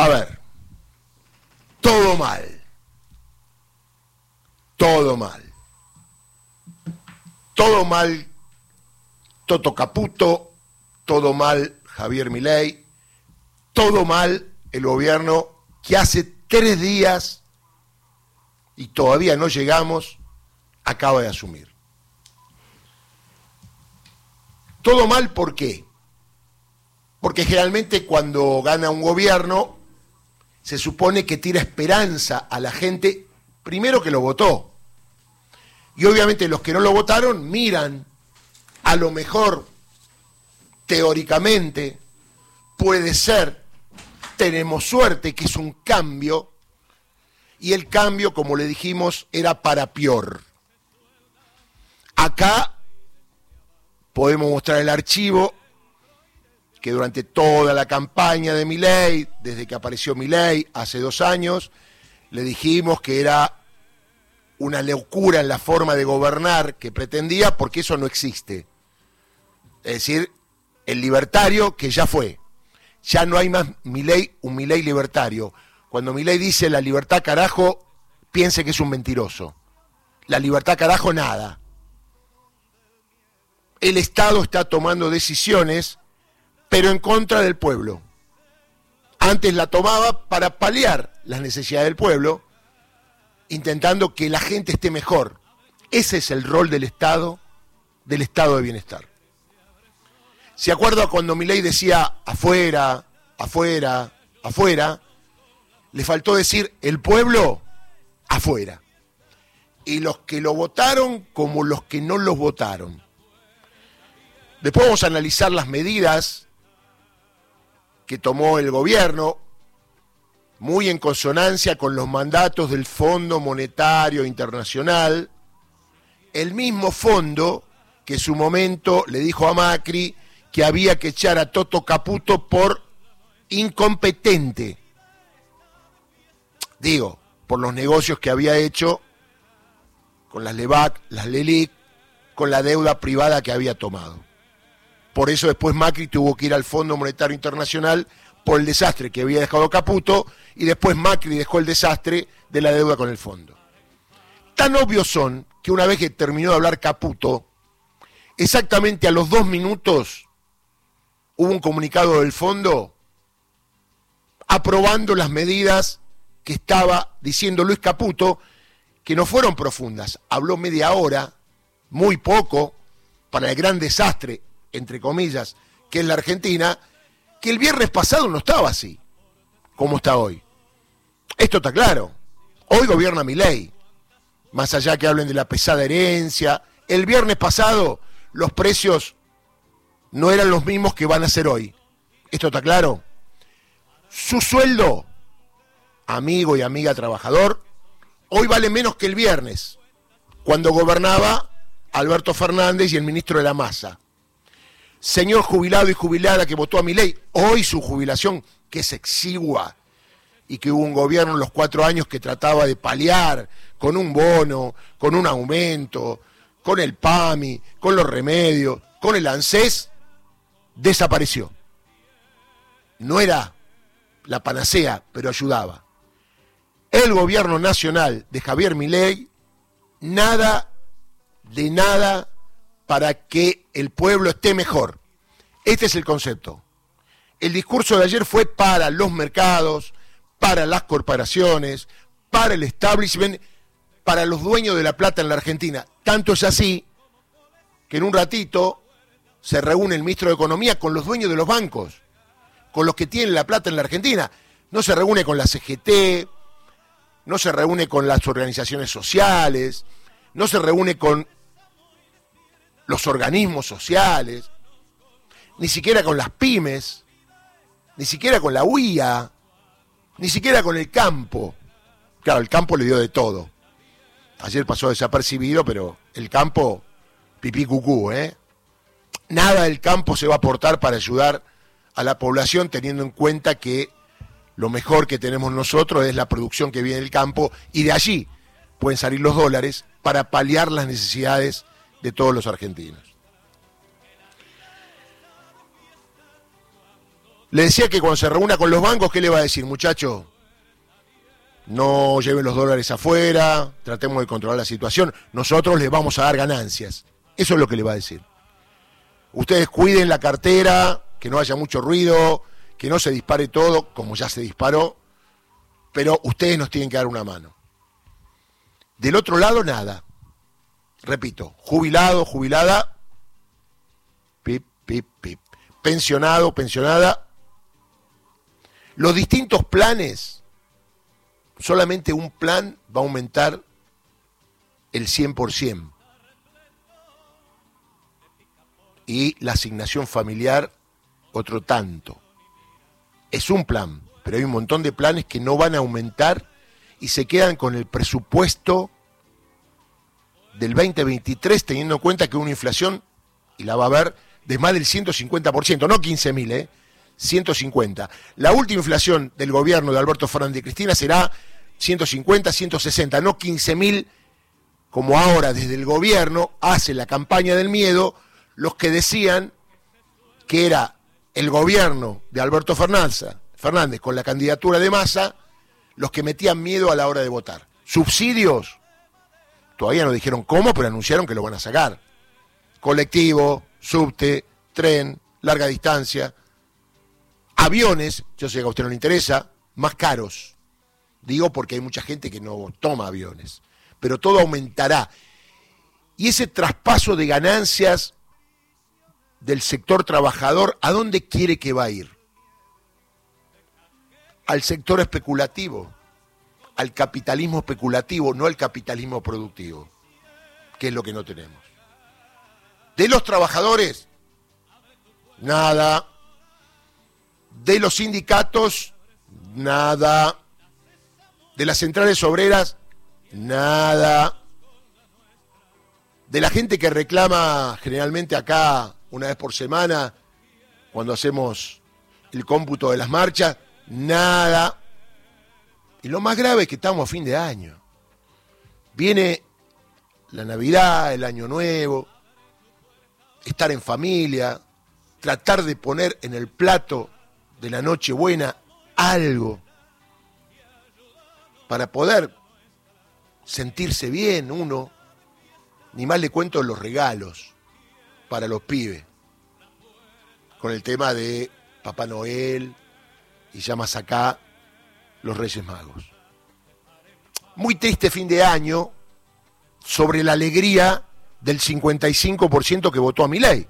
A ver, todo mal. Todo mal. Todo mal Toto Caputo, todo mal Javier Milei, todo mal el gobierno que hace tres días y todavía no llegamos, acaba de asumir. Todo mal, ¿por qué? Porque generalmente cuando gana un gobierno se supone que tira esperanza a la gente, primero que lo votó. Y obviamente los que no lo votaron miran, a lo mejor, teóricamente, puede ser, tenemos suerte que es un cambio, y el cambio, como le dijimos, era para peor. Acá podemos mostrar el archivo que durante toda la campaña de Milei, desde que apareció Milei hace dos años, le dijimos que era una locura en la forma de gobernar que pretendía, porque eso no existe. Es decir, el libertario que ya fue. Ya no hay más Milei, un Milei libertario. Cuando Milei dice la libertad carajo, piense que es un mentiroso. La libertad carajo nada. El Estado está tomando decisiones pero en contra del pueblo. Antes la tomaba para paliar las necesidades del pueblo, intentando que la gente esté mejor. Ese es el rol del Estado, del Estado de bienestar. ¿Se acuerda cuando Milei decía afuera, afuera, afuera? Le faltó decir el pueblo afuera. Y los que lo votaron como los que no los votaron. Después vamos a analizar las medidas que tomó el gobierno, muy en consonancia con los mandatos del Fondo Monetario Internacional, el mismo fondo que en su momento le dijo a Macri que había que echar a Toto Caputo por incompetente. Digo, por los negocios que había hecho con las LEVAC, las LELIC, con la deuda privada que había tomado. Por eso después Macri tuvo que ir al Fondo Monetario Internacional por el desastre que había dejado Caputo y después Macri dejó el desastre de la deuda con el fondo. Tan obvios son que una vez que terminó de hablar Caputo, exactamente a los dos minutos hubo un comunicado del fondo aprobando las medidas que estaba diciendo Luis Caputo, que no fueron profundas. Habló media hora, muy poco, para el gran desastre entre comillas, que es la Argentina, que el viernes pasado no estaba así, como está hoy. Esto está claro. Hoy gobierna mi ley. Más allá que hablen de la pesada herencia, el viernes pasado los precios no eran los mismos que van a ser hoy. ¿Esto está claro? Su sueldo, amigo y amiga trabajador, hoy vale menos que el viernes, cuando gobernaba Alberto Fernández y el ministro de la Masa señor jubilado y jubilada que votó a mi ley, hoy su jubilación, que es exigua, y que hubo un gobierno en los cuatro años que trataba de paliar con un bono, con un aumento, con el PAMI, con los remedios, con el ANSES, desapareció. No era la panacea, pero ayudaba. El gobierno nacional de Javier Milei, nada de nada para que el pueblo esté mejor. Este es el concepto. El discurso de ayer fue para los mercados, para las corporaciones, para el establishment, para los dueños de la plata en la Argentina. Tanto es así que en un ratito se reúne el ministro de Economía con los dueños de los bancos, con los que tienen la plata en la Argentina. No se reúne con la CGT, no se reúne con las organizaciones sociales, no se reúne con los organismos sociales, ni siquiera con las pymes, ni siquiera con la UIA, ni siquiera con el campo. Claro, el campo le dio de todo. Ayer pasó desapercibido, pero el campo, pipí cucú, ¿eh? Nada del campo se va a aportar para ayudar a la población teniendo en cuenta que lo mejor que tenemos nosotros es la producción que viene del campo y de allí pueden salir los dólares para paliar las necesidades de todos los argentinos. Le decía que cuando se reúna con los bancos, ¿qué le va a decir, muchacho? No lleven los dólares afuera, tratemos de controlar la situación, nosotros les vamos a dar ganancias. Eso es lo que le va a decir. Ustedes cuiden la cartera, que no haya mucho ruido, que no se dispare todo, como ya se disparó, pero ustedes nos tienen que dar una mano. Del otro lado, nada. Repito, jubilado, jubilada, pip, pip, pip. Pensionado, pensionada. Los distintos planes, solamente un plan va a aumentar el 100%. Y la asignación familiar, otro tanto. Es un plan, pero hay un montón de planes que no van a aumentar y se quedan con el presupuesto del 2023, teniendo en cuenta que una inflación, y la va a haber, de más del 150%, no 15 mil, ¿eh? 150. La última inflación del gobierno de Alberto Fernández y Cristina será 150, 160, no 15 mil, como ahora desde el gobierno hace la campaña del miedo, los que decían que era el gobierno de Alberto Fernández con la candidatura de masa, los que metían miedo a la hora de votar. Subsidios, todavía no dijeron cómo, pero anunciaron que lo van a sacar. Colectivo, subte, tren, larga distancia, aviones, yo sé que a usted no le interesa, más caros. Digo porque hay mucha gente que no toma aviones, pero todo aumentará. Y ese traspaso de ganancias del sector trabajador, ¿a dónde quiere que va a ir? al sector especulativo, al capitalismo especulativo, no al capitalismo productivo, que es lo que no tenemos. De los trabajadores, nada. De los sindicatos, nada. De las centrales obreras, nada. De la gente que reclama generalmente acá una vez por semana, cuando hacemos el cómputo de las marchas, nada. Y lo más grave es que estamos a fin de año. Viene la Navidad, el Año Nuevo, estar en familia, tratar de poner en el plato de la Nochebuena algo para poder sentirse bien uno, ni más le cuento los regalos para los pibes, con el tema de Papá Noel, y llamas acá los Reyes Magos. Muy triste fin de año sobre la alegría del 55% que votó a mi ley.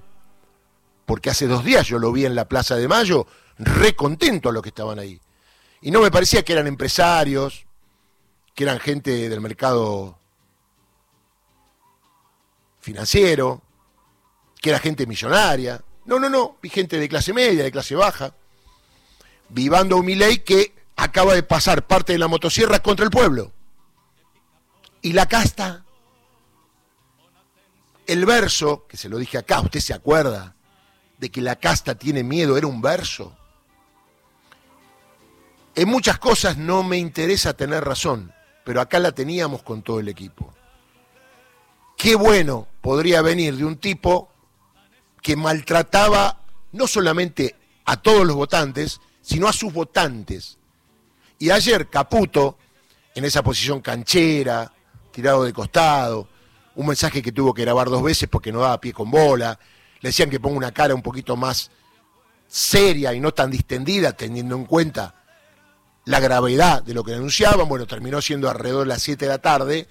Porque hace dos días yo lo vi en la Plaza de Mayo, re contento a los que estaban ahí. Y no me parecía que eran empresarios, que eran gente del mercado financiero, que era gente millonaria. No, no, no, vi gente de clase media, de clase baja vivando un Milei que acaba de pasar parte de la motosierra contra el pueblo. Y la casta, el verso, que se lo dije acá, usted se acuerda, de que la casta tiene miedo, era un verso. En muchas cosas no me interesa tener razón, pero acá la teníamos con todo el equipo. Qué bueno podría venir de un tipo que maltrataba no solamente a todos los votantes, sino a sus votantes. Y ayer Caputo, en esa posición canchera, tirado de costado, un mensaje que tuvo que grabar dos veces porque no daba pie con bola, le decían que ponga una cara un poquito más seria y no tan distendida, teniendo en cuenta la gravedad de lo que denunciaban, bueno, terminó siendo alrededor de las 7 de la tarde,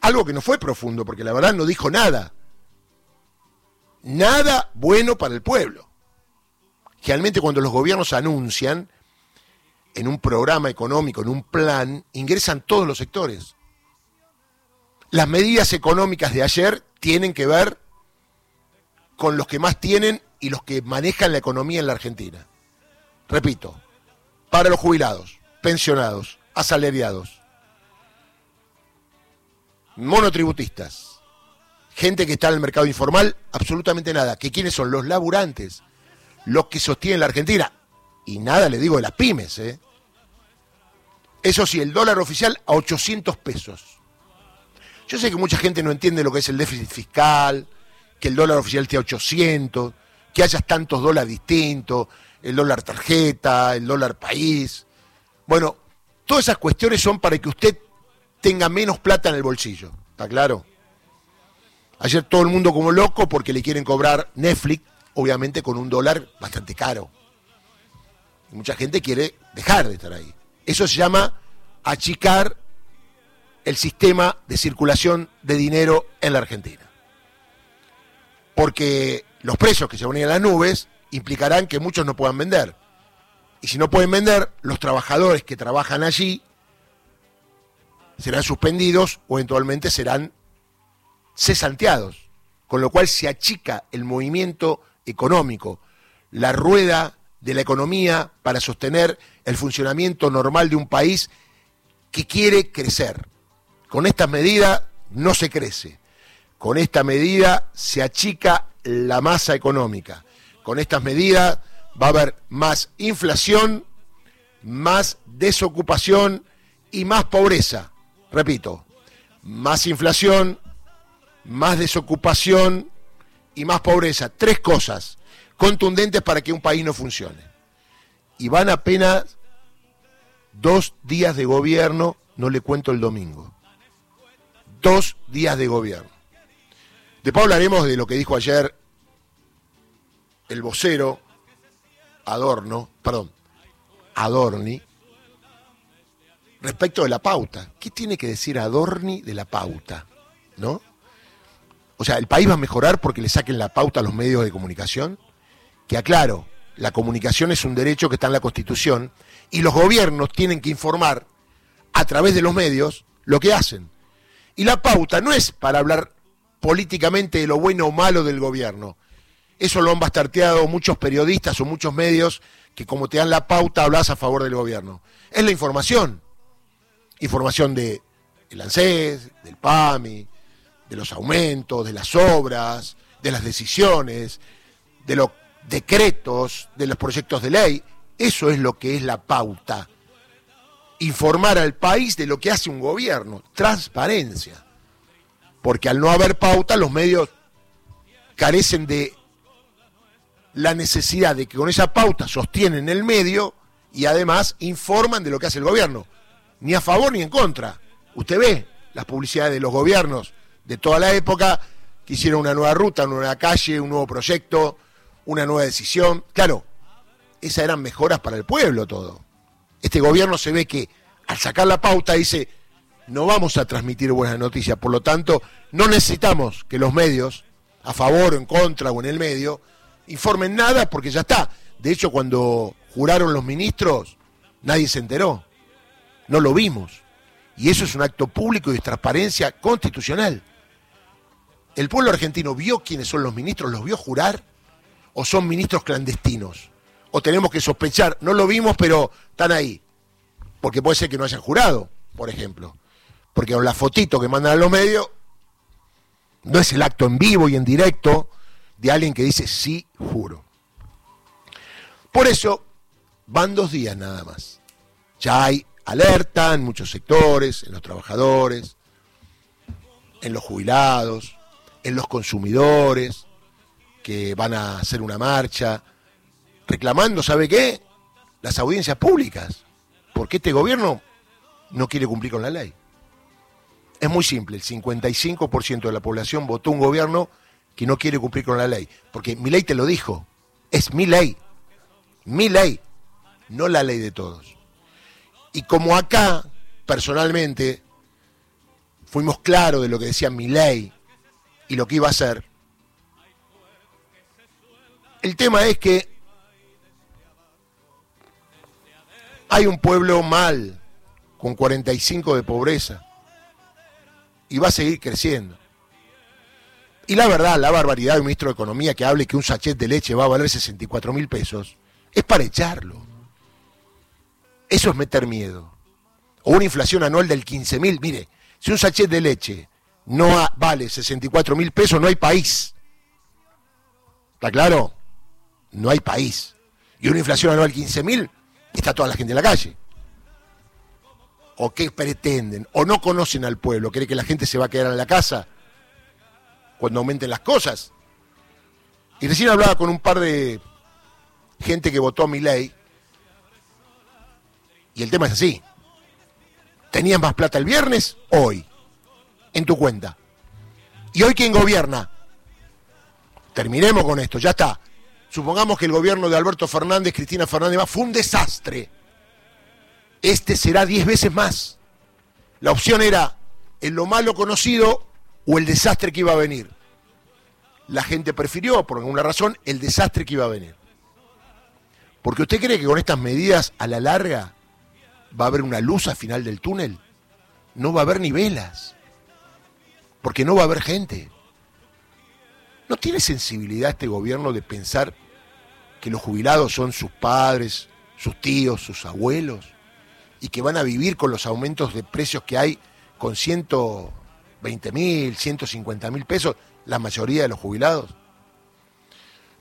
algo que no fue profundo, porque la verdad no dijo nada, nada bueno para el pueblo. Generalmente cuando los gobiernos anuncian en un programa económico, en un plan, ingresan todos los sectores. Las medidas económicas de ayer tienen que ver con los que más tienen y los que manejan la economía en la Argentina. Repito, para los jubilados, pensionados, asalariados, monotributistas, gente que está en el mercado informal, absolutamente nada. ¿Que quiénes son? Los laburantes los que sostienen la Argentina. Y nada le digo de las pymes, ¿eh? Eso sí, el dólar oficial a 800 pesos. Yo sé que mucha gente no entiende lo que es el déficit fiscal, que el dólar oficial esté a 800, que haya tantos dólares distintos, el dólar tarjeta, el dólar país. Bueno, todas esas cuestiones son para que usted tenga menos plata en el bolsillo, ¿está claro? Ayer todo el mundo como loco porque le quieren cobrar Netflix, obviamente con un dólar bastante caro. mucha gente quiere dejar de estar ahí. Eso se llama achicar el sistema de circulación de dinero en la Argentina. Porque los precios que se ir a las nubes implicarán que muchos no puedan vender. Y si no pueden vender, los trabajadores que trabajan allí serán suspendidos o eventualmente serán cesanteados, con lo cual se achica el movimiento económico, la rueda de la economía para sostener el funcionamiento normal de un país que quiere crecer. Con esta medida no se crece, con esta medida se achica la masa económica, con estas medidas va a haber más inflación, más desocupación y más pobreza. Repito, más inflación, más desocupación y más pobreza. Tres cosas contundentes para que un país no funcione. Y van apenas dos días de gobierno, no le cuento el domingo. Dos días de gobierno. Después hablaremos de lo que dijo ayer el vocero Adorno, perdón, Adorni, respecto de la pauta. ¿Qué tiene que decir Adorni de la pauta? ¿No? O sea, ¿el país va a mejorar porque le saquen la pauta a los medios de comunicación? Que aclaro, la comunicación es un derecho que está en la Constitución y los gobiernos tienen que informar a través de los medios lo que hacen. Y la pauta no es para hablar políticamente de lo bueno o malo del gobierno. Eso lo han bastarteado muchos periodistas o muchos medios que como te dan la pauta hablas a favor del gobierno. Es la información. Información de el ANSES, del PAMI, de los aumentos, de las obras, de las decisiones, de los decretos, de los proyectos de ley. Eso es lo que es la pauta. Informar al país de lo que hace un gobierno. Transparencia. Porque al no haber pauta, los medios carecen de la necesidad de que con esa pauta sostienen el medio y además informan de lo que hace el gobierno. Ni a favor ni en contra. Usted ve las publicidades de los gobiernos de toda la época, que hicieron una nueva ruta, una nueva calle, un nuevo proyecto, una nueva decisión. Claro, esas eran mejoras para el pueblo todo. Este gobierno se ve que al sacar la pauta dice, no vamos a transmitir buenas noticias, por lo tanto, no necesitamos que los medios, a favor o en contra o en el medio, informen nada porque ya está. De hecho, cuando juraron los ministros, nadie se enteró. No lo vimos. Y eso es un acto público y de transparencia constitucional. ¿El pueblo argentino vio quiénes son los ministros? ¿Los vio jurar? ¿O son ministros clandestinos? ¿O tenemos que sospechar? No lo vimos, pero están ahí. Porque puede ser que no hayan jurado, por ejemplo. Porque la fotito que mandan a los medios, no es el acto en vivo y en directo de alguien que dice sí, juro. Por eso, van dos días nada más. Ya hay alerta en muchos sectores, en los trabajadores, en los jubilados, en los consumidores que van a hacer una marcha reclamando, ¿sabe qué? Las audiencias públicas, porque este gobierno no quiere cumplir con la ley. Es muy simple, el 55% de la población votó un gobierno que no quiere cumplir con la ley, porque mi ley te lo dijo, es mi ley, mi ley, no la ley de todos. Y como acá, personalmente, fuimos claros de lo que decía mi ley, y lo que iba a hacer. El tema es que hay un pueblo mal, con 45 de pobreza, y va a seguir creciendo. Y la verdad, la barbaridad de un ministro de Economía que hable que un sachet de leche va a valer 64 mil pesos, es para echarlo. Eso es meter miedo. O una inflación anual del 15 mil. Mire, si un sachet de leche no vale 64 mil pesos, no hay país. ¿Está claro? No hay país. Y una inflación anual 15 mil, está toda la gente en la calle. ¿O qué pretenden? ¿O no conocen al pueblo? ¿Creen que la gente se va a quedar en la casa cuando aumenten las cosas? Y recién hablaba con un par de gente que votó a mi ley. Y el tema es así. ¿Tenías más plata el viernes? Hoy. En tu cuenta. ¿Y hoy quién gobierna? Terminemos con esto, ya está. Supongamos que el gobierno de Alberto Fernández, Cristina Fernández fue un desastre. Este será diez veces más. La opción era en lo malo conocido o el desastre que iba a venir. La gente prefirió, por alguna razón, el desastre que iba a venir. Porque usted cree que con estas medidas a la larga va a haber una luz al final del túnel. No va a haber ni velas. Porque no va a haber gente. ¿No tiene sensibilidad este gobierno de pensar que los jubilados son sus padres, sus tíos, sus abuelos? Y que van a vivir con los aumentos de precios que hay con 120 mil, 150 mil pesos, la mayoría de los jubilados.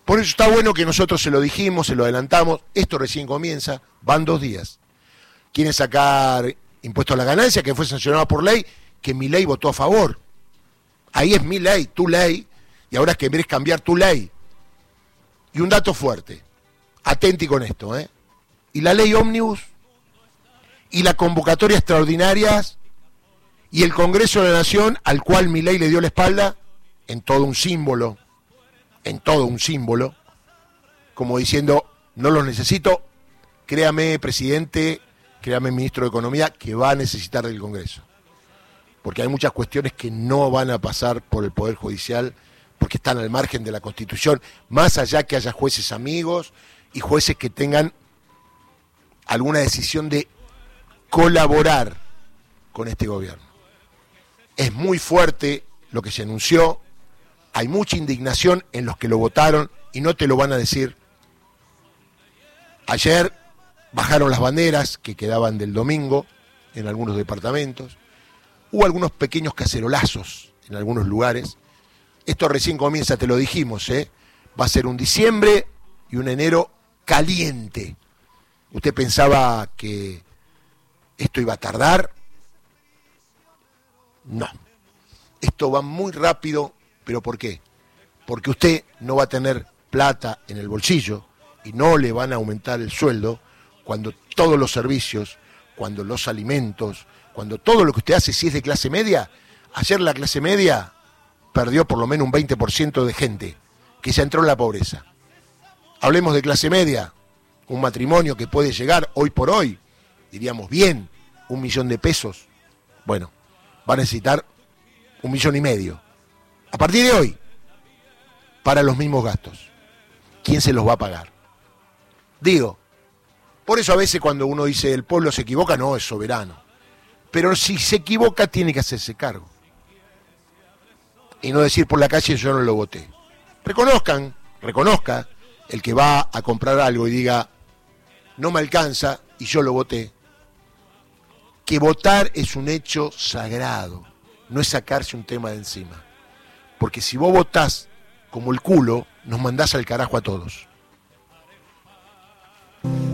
Por eso está bueno que nosotros se lo dijimos, se lo adelantamos, esto recién comienza, van dos días. Quieren sacar impuesto a la ganancia, que fue sancionado por ley, que mi ley votó a favor. Ahí es mi ley, tu ley, y ahora es que querés cambiar tu ley. Y un dato fuerte, atenti con esto, ¿eh? Y la ley ómnibus, y la convocatoria extraordinarias, y el Congreso de la Nación, al cual mi ley le dio la espalda, en todo un símbolo, en todo un símbolo, como diciendo, no los necesito, créame, presidente, créame, ministro de Economía, que va a necesitar del Congreso. Porque hay muchas cuestiones que no van a pasar por el Poder Judicial, porque están al margen de la Constitución, más allá que haya jueces amigos y jueces que tengan alguna decisión de colaborar con este gobierno. Es muy fuerte lo que se anunció, hay mucha indignación en los que lo votaron y no te lo van a decir. Ayer bajaron las banderas que quedaban del domingo en algunos departamentos. Hubo algunos pequeños cacerolazos en algunos lugares. Esto recién comienza, te lo dijimos, ¿eh? Va a ser un diciembre y un enero caliente. ¿Usted pensaba que esto iba a tardar? No. Esto va muy rápido ¿Pero por qué? Porque usted no va a tener plata en el bolsillo y no le van a aumentar el sueldo cuando todos los servicios, cuando los alimentos, cuando todo lo que usted hace, si es de clase media, ayer la clase media perdió por lo menos un 20% de gente que se entró en la pobreza. Hablemos de clase media, un matrimonio que puede llegar hoy por hoy, diríamos bien, un millón de pesos. Bueno, va a necesitar un millón y medio a partir de hoy, para los mismos gastos. ¿Quién se los va a pagar? Digo, por eso a veces cuando uno dice el pueblo se equivoca, no, es soberano. Pero si se equivoca, tiene que hacerse cargo. Y no decir por la calle yo no lo voté. Reconozcan, reconozca el que va a comprar algo y diga, no me alcanza y yo lo voté. Que votar es un hecho sagrado, no es sacarse un tema de encima. Porque si vos votás como el culo, nos mandás al carajo a todos.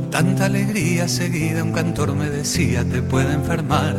Tanta alegría seguida, un cantor me decía, te puede enfermar